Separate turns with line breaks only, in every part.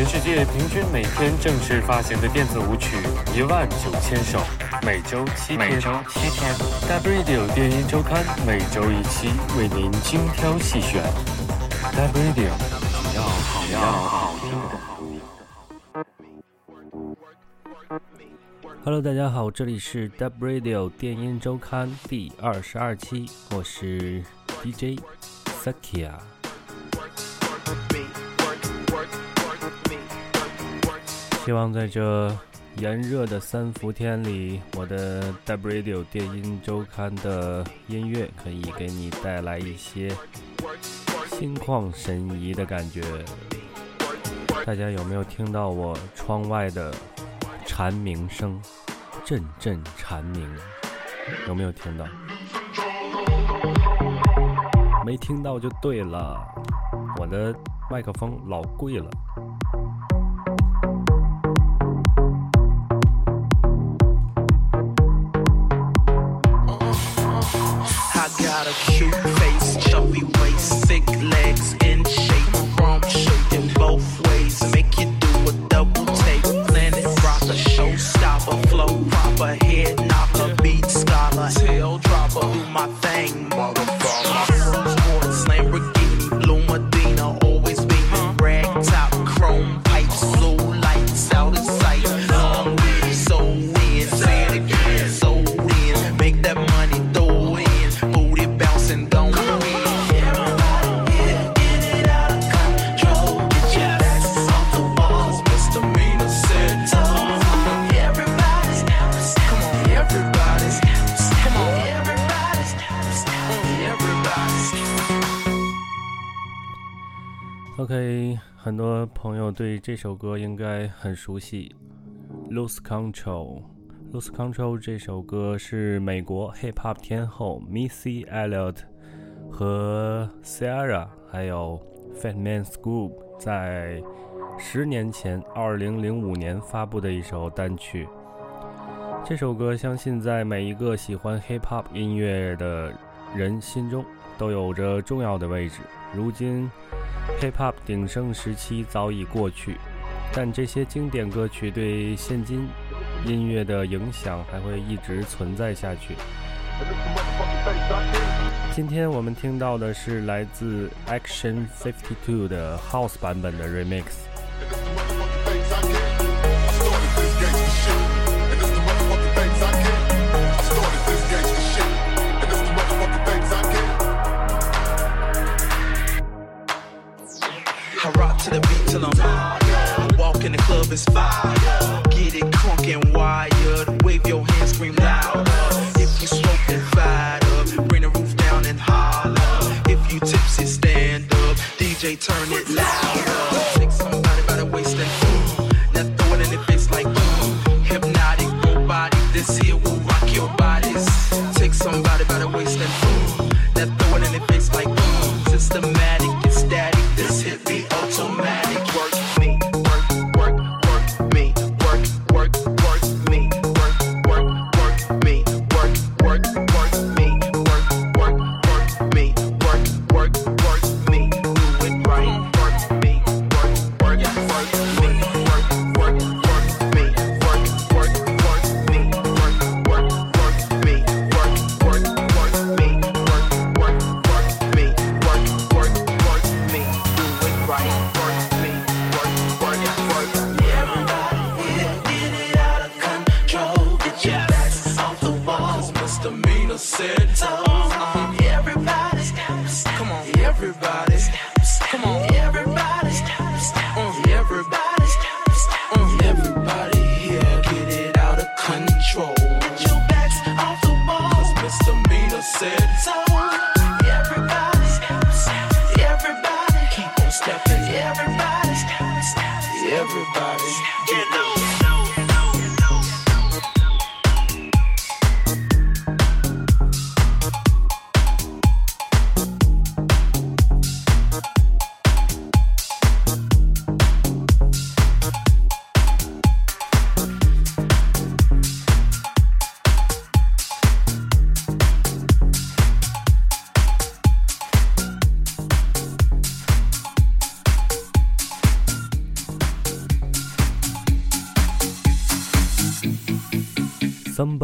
全世界平均每天正式发行的电子舞曲一万九千首，每周七天。每周七天。Dub Radio 电音周刊每周一期，为您精挑细选。Dub Radio，只要好要好听的。
Hello，大家好，这里是 Dub Radio 电音周刊第二十二期，我是 DJ Sakia。希望在这炎热的三伏天里，我的 Dub Radio 电音周刊的音乐可以给你带来一些心旷神怡的感觉。大家有没有听到我窗外的蝉鸣声？阵阵蝉鸣，有没有听到？没听到就对了，我的麦克风老贵了。
Got a cute face, chubby waist, thick legs, in shape, romp.
对这首歌应该很熟悉，《Lose Control》。《Lose Control》这首歌是美国 Hip Hop 天后 Missy Elliott 和 Sarah 还有 Fatman Scoop 在十年前，2005年发布的一首单曲。这首歌相信在每一个喜欢 Hip Hop 音乐的人心中都有着重要的位置。如今。Hip-hop 鼎盛时期早已过去，但这些经典歌曲对现今音乐的影响还会一直存在下去。今天我们听到的是来自 Action Fifty Two 的 House 版本的 Remix。
Till I'm walk in the club is fire. Get it crunk and wired. Wave your hands, scream loud. If you smoking, fired up. Bring the roof down and holler. If you tipsy, stand up. DJ, turn it louder. said, oh,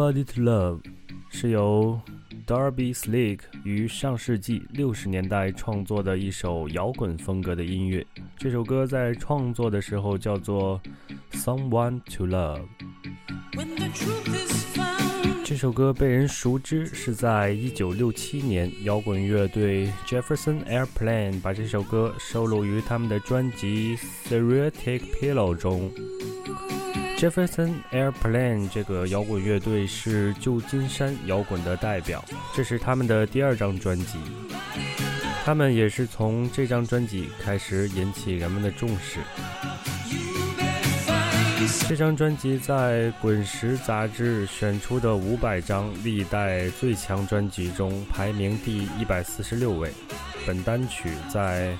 Love 是由 Darby Slick 于上世纪六十年代创作的一首摇滚风格的音乐。这首歌在创作的时候叫做 Someone to Love。这首歌被人熟知是在一九六七年，摇滚乐队 Jefferson Airplane 把这首歌收录于他们的专辑《Theoretic Pillow》中。Jefferson Airplane 这个摇滚乐队是旧金山摇滚的代表，这是他们的第二张专辑。他们也是从这张专辑开始引起人们的重视。这张专辑在《滚石》杂志选出的五百张历代最强专辑中排名第一百四十六位。本单曲在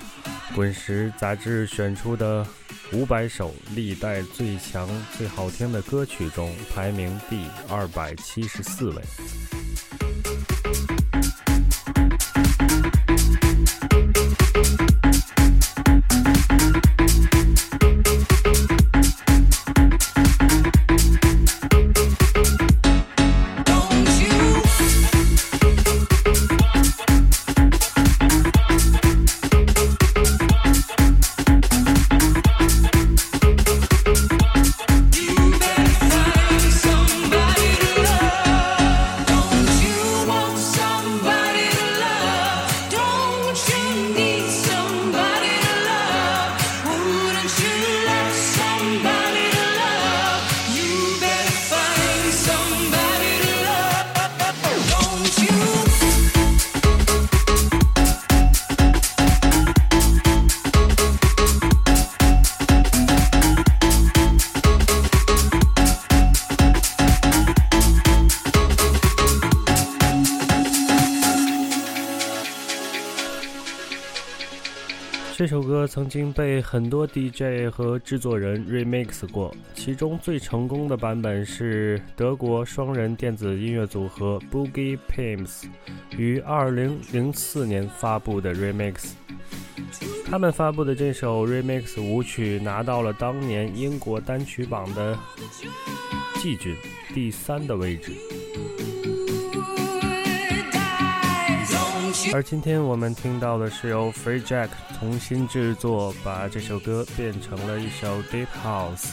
《滚石》杂志选出的五百首历代最强最好听的歌曲中排名第二百七十四位。曾经被很多 DJ 和制作人 remix 过，其中最成功的版本是德国双人电子音乐组合 Boogie Pimps 于2004年发布的 remix。他们发布的这首 remix 舞曲拿到了当年英国单曲榜的季军第三的位置。而今天我们听到的是由 Free Jack 重新制作，把这首歌变成了一首 Deep House。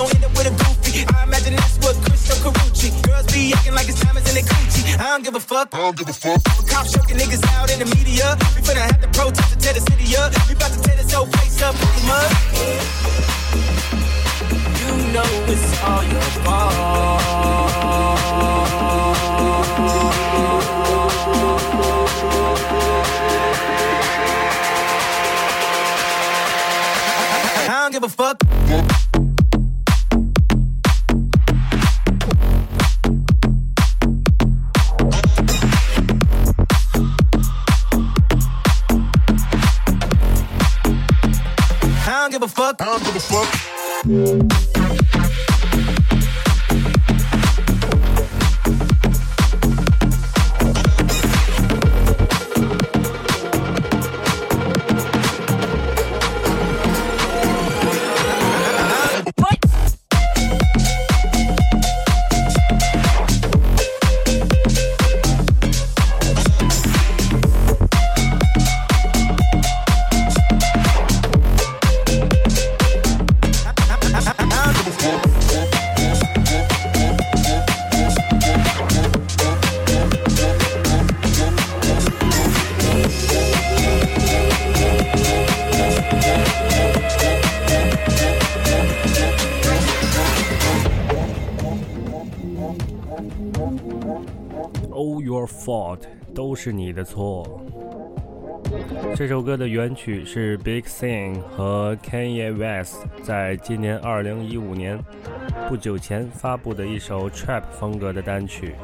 gon' end up with a goofy. I imagine that's what Carucci. Girls be acting like it's in coochie. I don't give a fuck.
I don't give a fuck.
Cops choking niggas out in the media. We finna have to protest to tear the city up. We about to tear this whole place up.
You know it's all your fault.
I don't give a fuck. Give a fuck.
I don't give a fuck.
fault，都是你的错。这首歌的原曲是 Big Sean 和 Kanye West 在今年2015年不久前发布的一首 Trap 风格的单曲。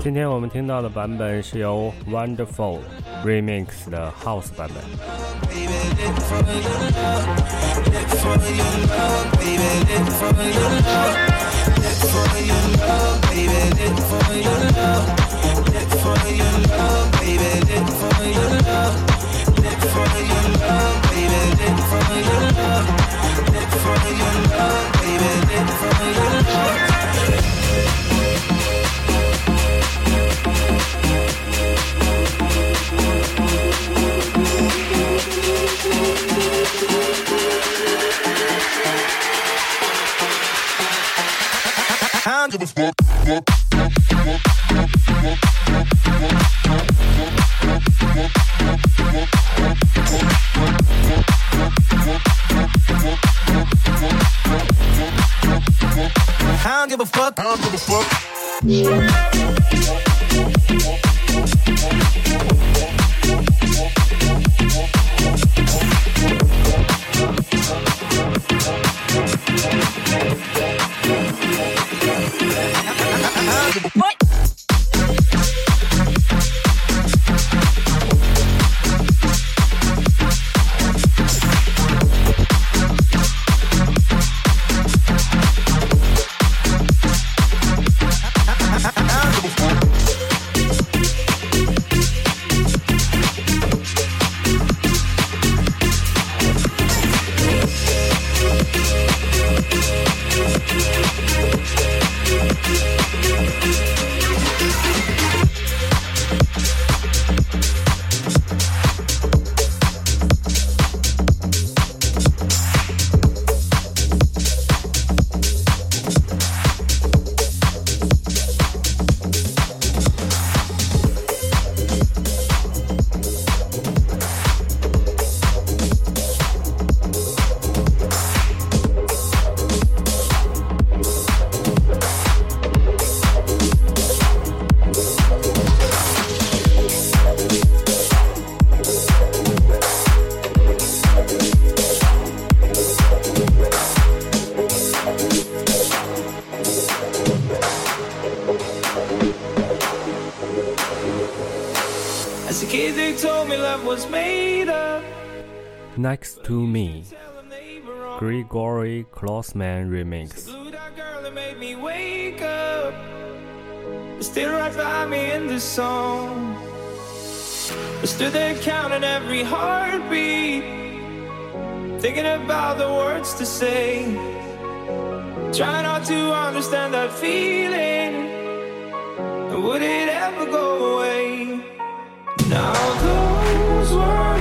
今天我们听到的版本是由 Wonderful Remix 的 House 版本。for your love, baby, for your love. For your love, baby, for your love. For your love, baby, for your love. For your love, baby, for your love.
Give a
fuck.
I don't give a fuck. I
don't give a fuck.
Next to Me. Gregory Klossman Remix
Still right behind me in this song. I stood there counting every heartbeat Thinking about the words to say. Trying not to understand that feeling Would it ever go away? Now those were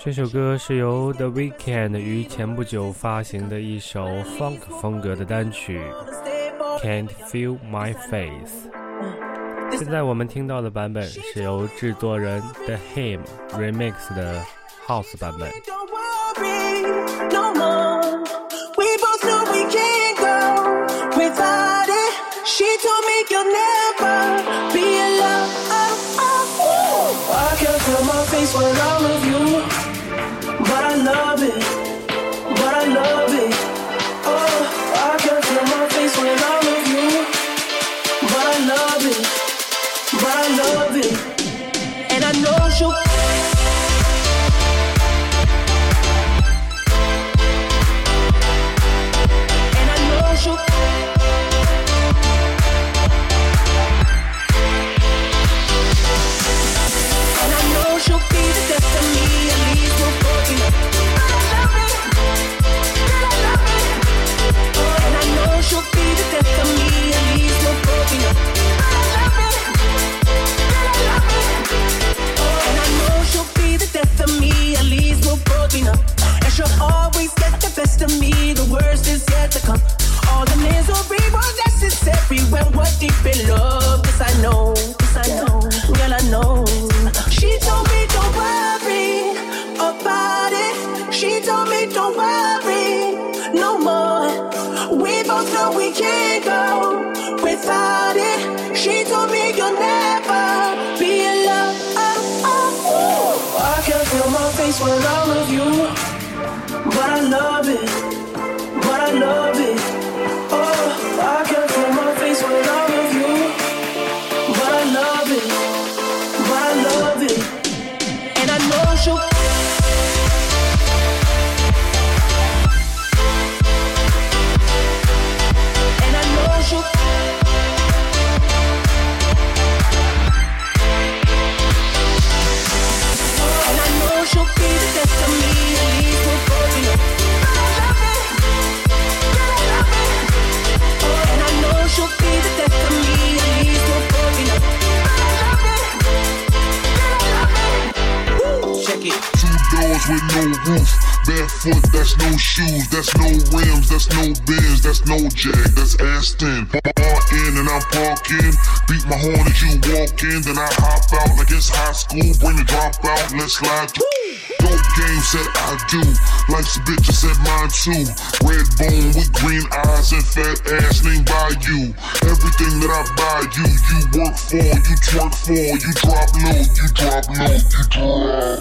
这首歌是由 The Weeknd 于前不久发行的一首 funk 风格的单曲
Stay for Can't
Feel My Face。
现在
我们听到的版本是由制作人 The Him remix 的 House 版本。
Don't worry place where I love you.
It
Two doors with no roof. Barefoot, that's no shoes, that's no rims, that's no bins, that's no jack, that's Aston. Bar in and I'm parking. Beat my horn as you walk in, then I hop out like it's high school. Bring the drop out, let's slide through. Dope game said I do. Life's a bitch, I said mine too. Red bone with green eyes and fat ass named by you. Everything that I buy you, you work for, you twerk for, you drop low, you drop low, you drop.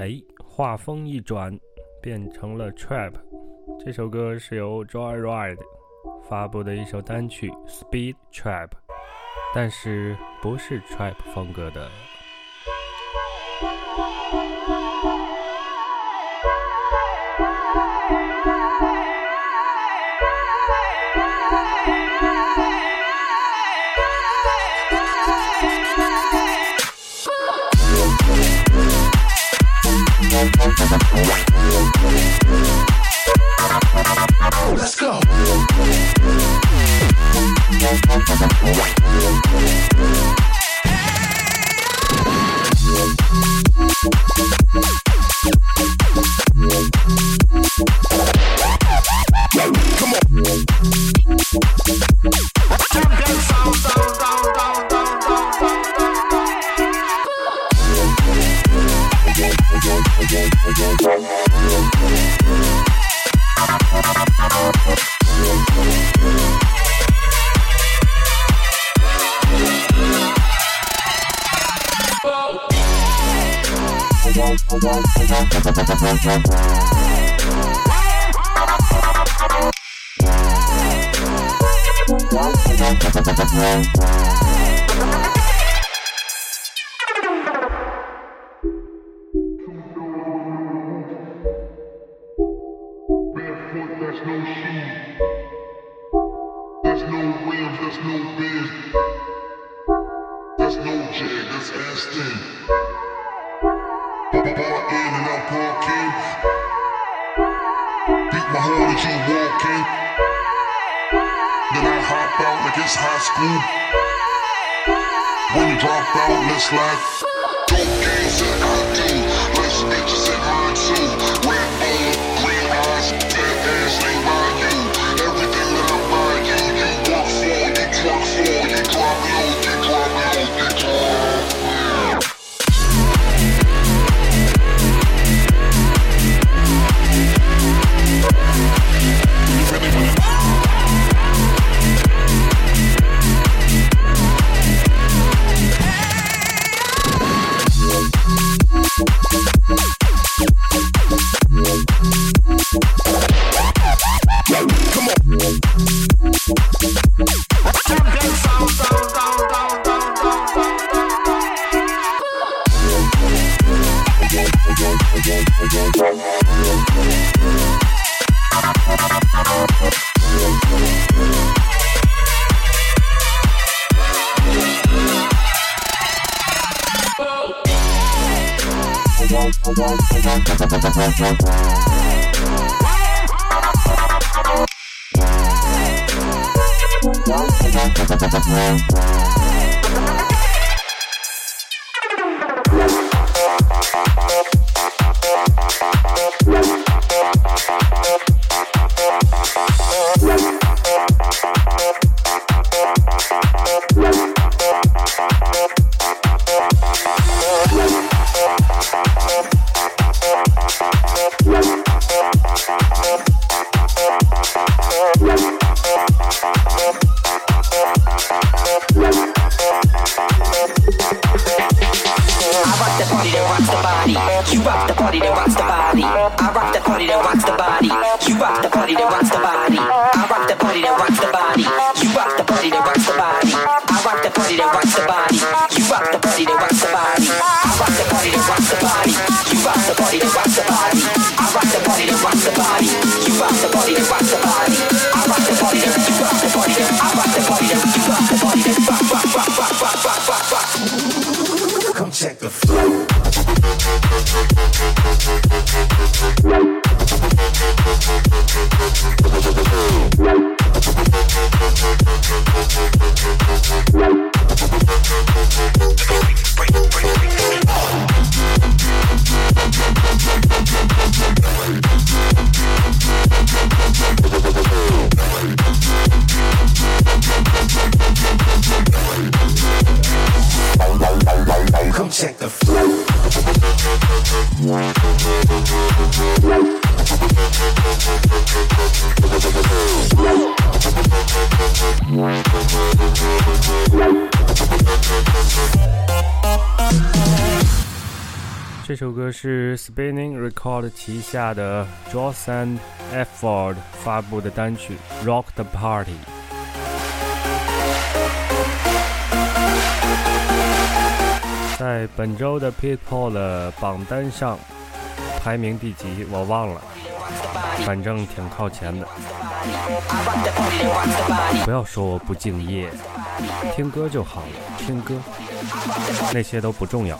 哎，画风一转，变成了 trap。这首歌是由 Joyride 发布的一首单曲 Speed Trap，但是不是 trap 风格的。 Let's
go. Come on. Thank
这首歌是 Spinning Record 旗下的 Johnson Efford 发布的单曲《Rock the Party》。在本周的 Pit Poll 的榜单上，排名第几？我忘了，反正挺靠前的。不要说我不敬业，听歌就好了，听歌，那些都不重要。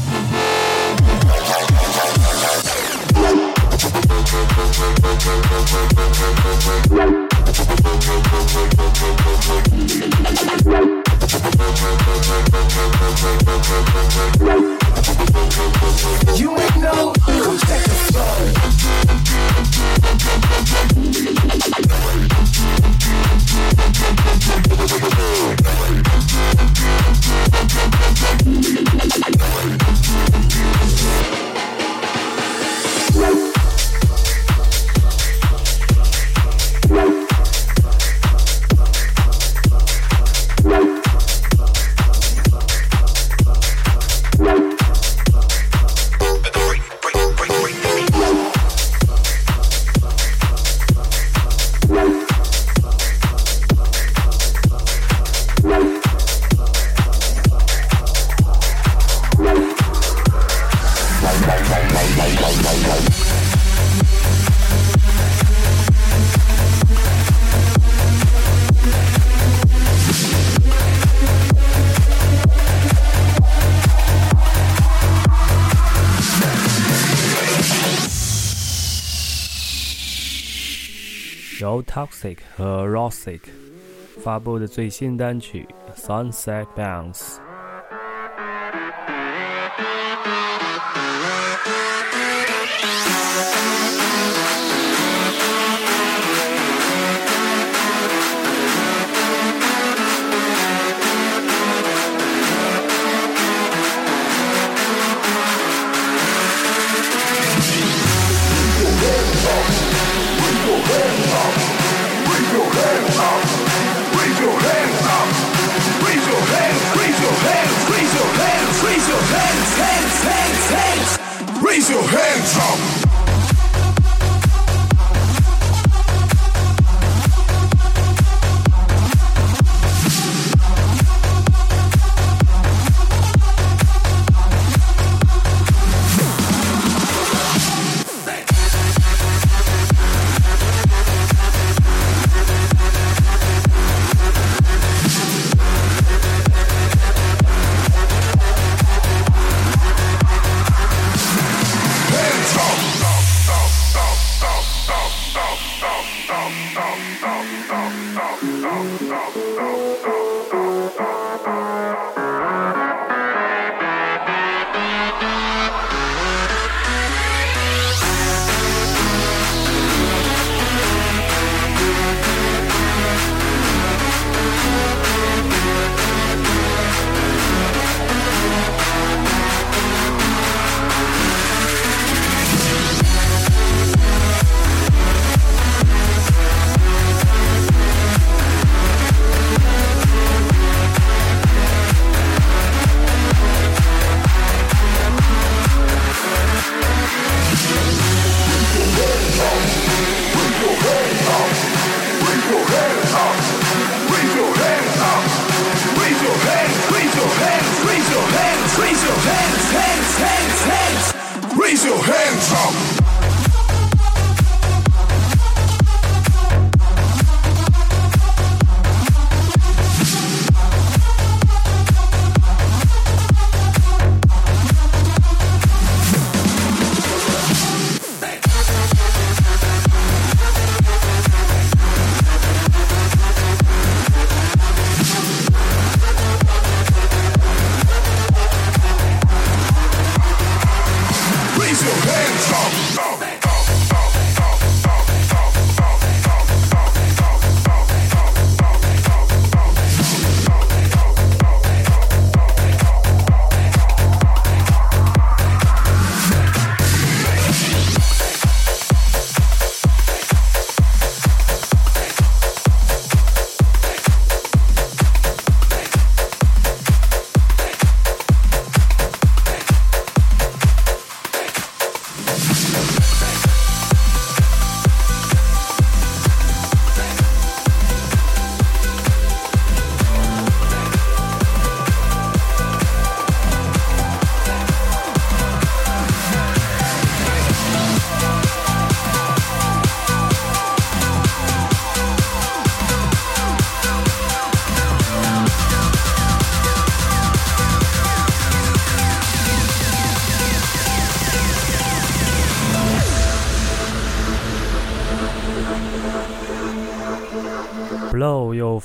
You ain't know who's taking flow.
和 Rossic 发布的最新单曲《Sunset Bounce》。 Hands up.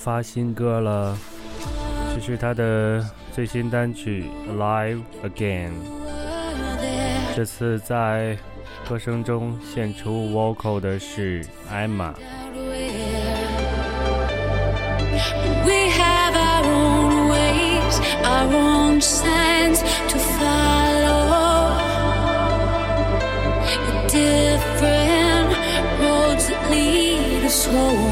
发新歌了，这是他的最新单曲《Alive Again》。这次在歌声中献出 vocal 的是 Emma。
We have our own ways, our own signs to follow. Different roads that lead us home.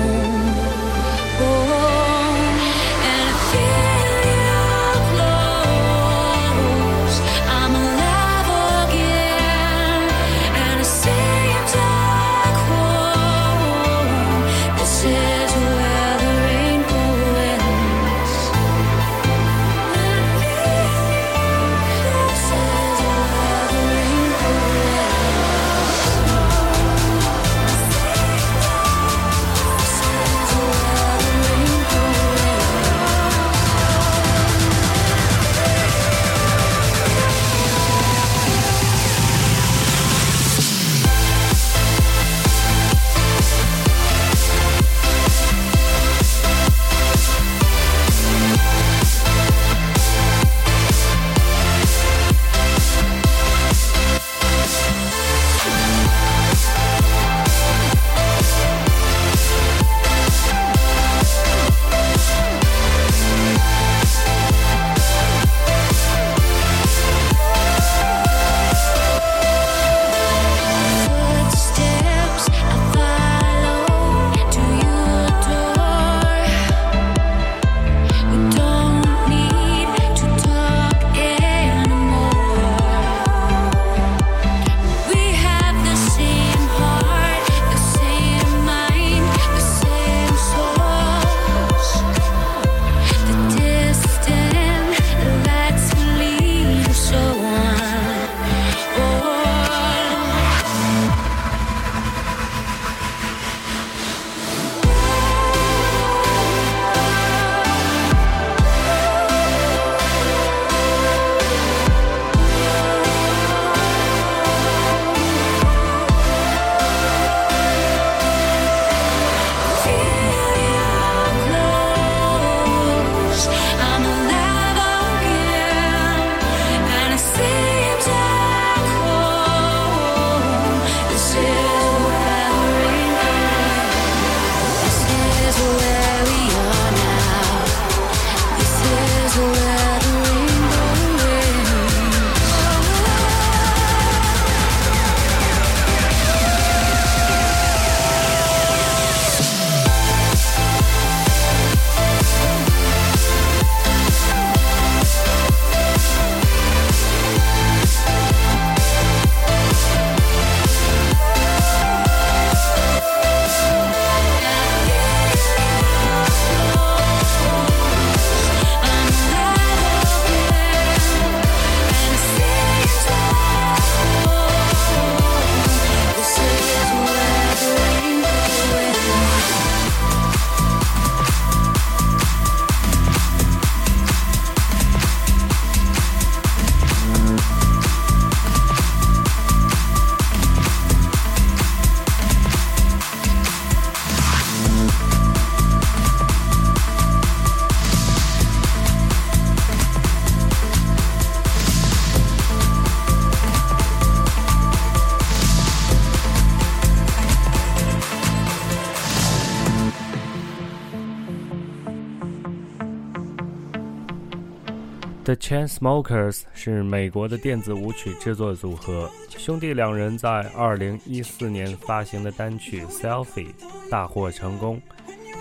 The Chainsmokers 是美国的电子舞曲制作组合，兄弟两人在2014年发行的单曲《Selfie》大获成功，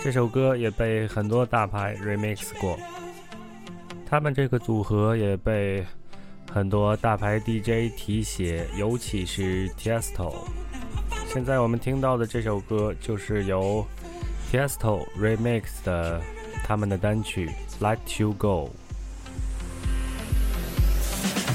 这首歌也被很多大牌 remix 过。他们这个组合也被很多大牌 DJ 提携，尤其是 Tiesto。现在我们听到的这首歌就是由 Tiesto remix 的他们的单曲《Let You Go》。Yeah.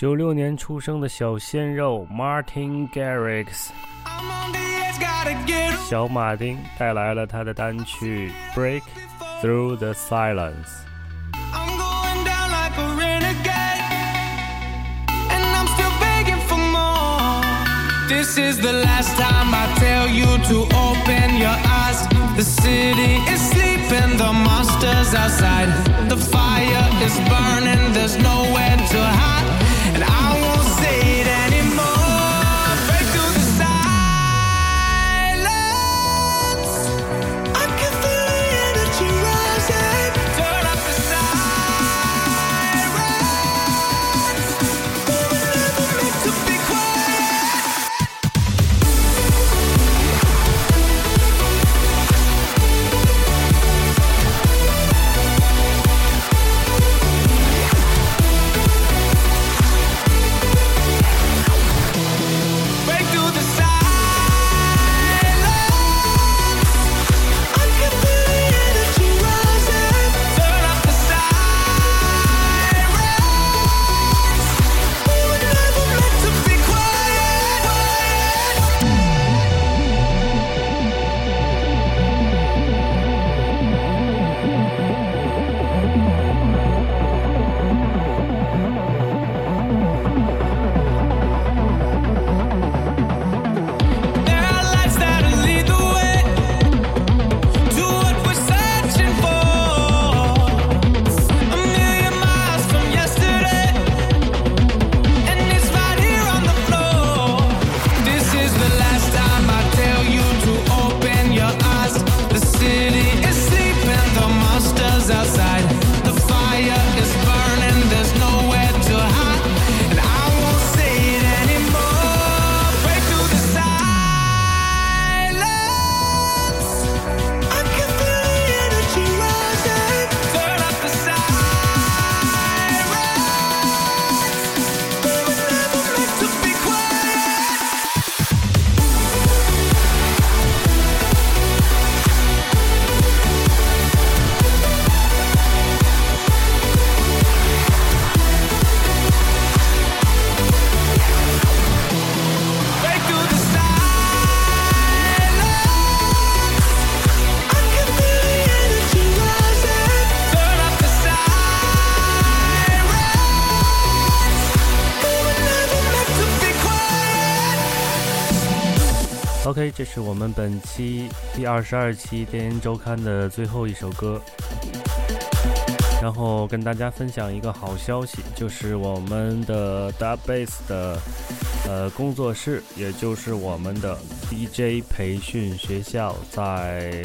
九六年出生的小鲜肉 Martin Garrix，小马丁带来了他的单曲《Break
Through
the Silence》。
This is the last time I tell you to open your eyes. The city is sleeping, the monsters outside. The fire is burning, there's nowhere to hide.
是我们本期第二十二期电音周刊的最后一首歌。然后跟大家分享一个好消息，就是我们的 Dub Bass 的呃工作室，也就是我们的 DJ 培训学校，在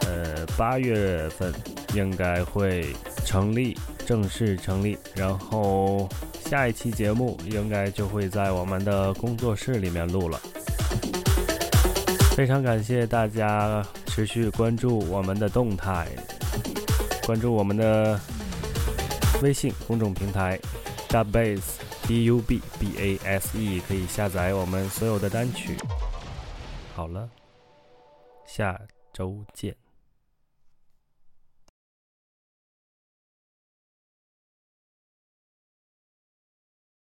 呃八月份应该会成立，正式成立。然后下一期节目应该就会在我们的工作室里面录了。非常感谢大家持续关注我们的动态。关注我们的微信公众平台 Dubbase D U B B A S E，可以下载我们所有的单曲。好了，下周见。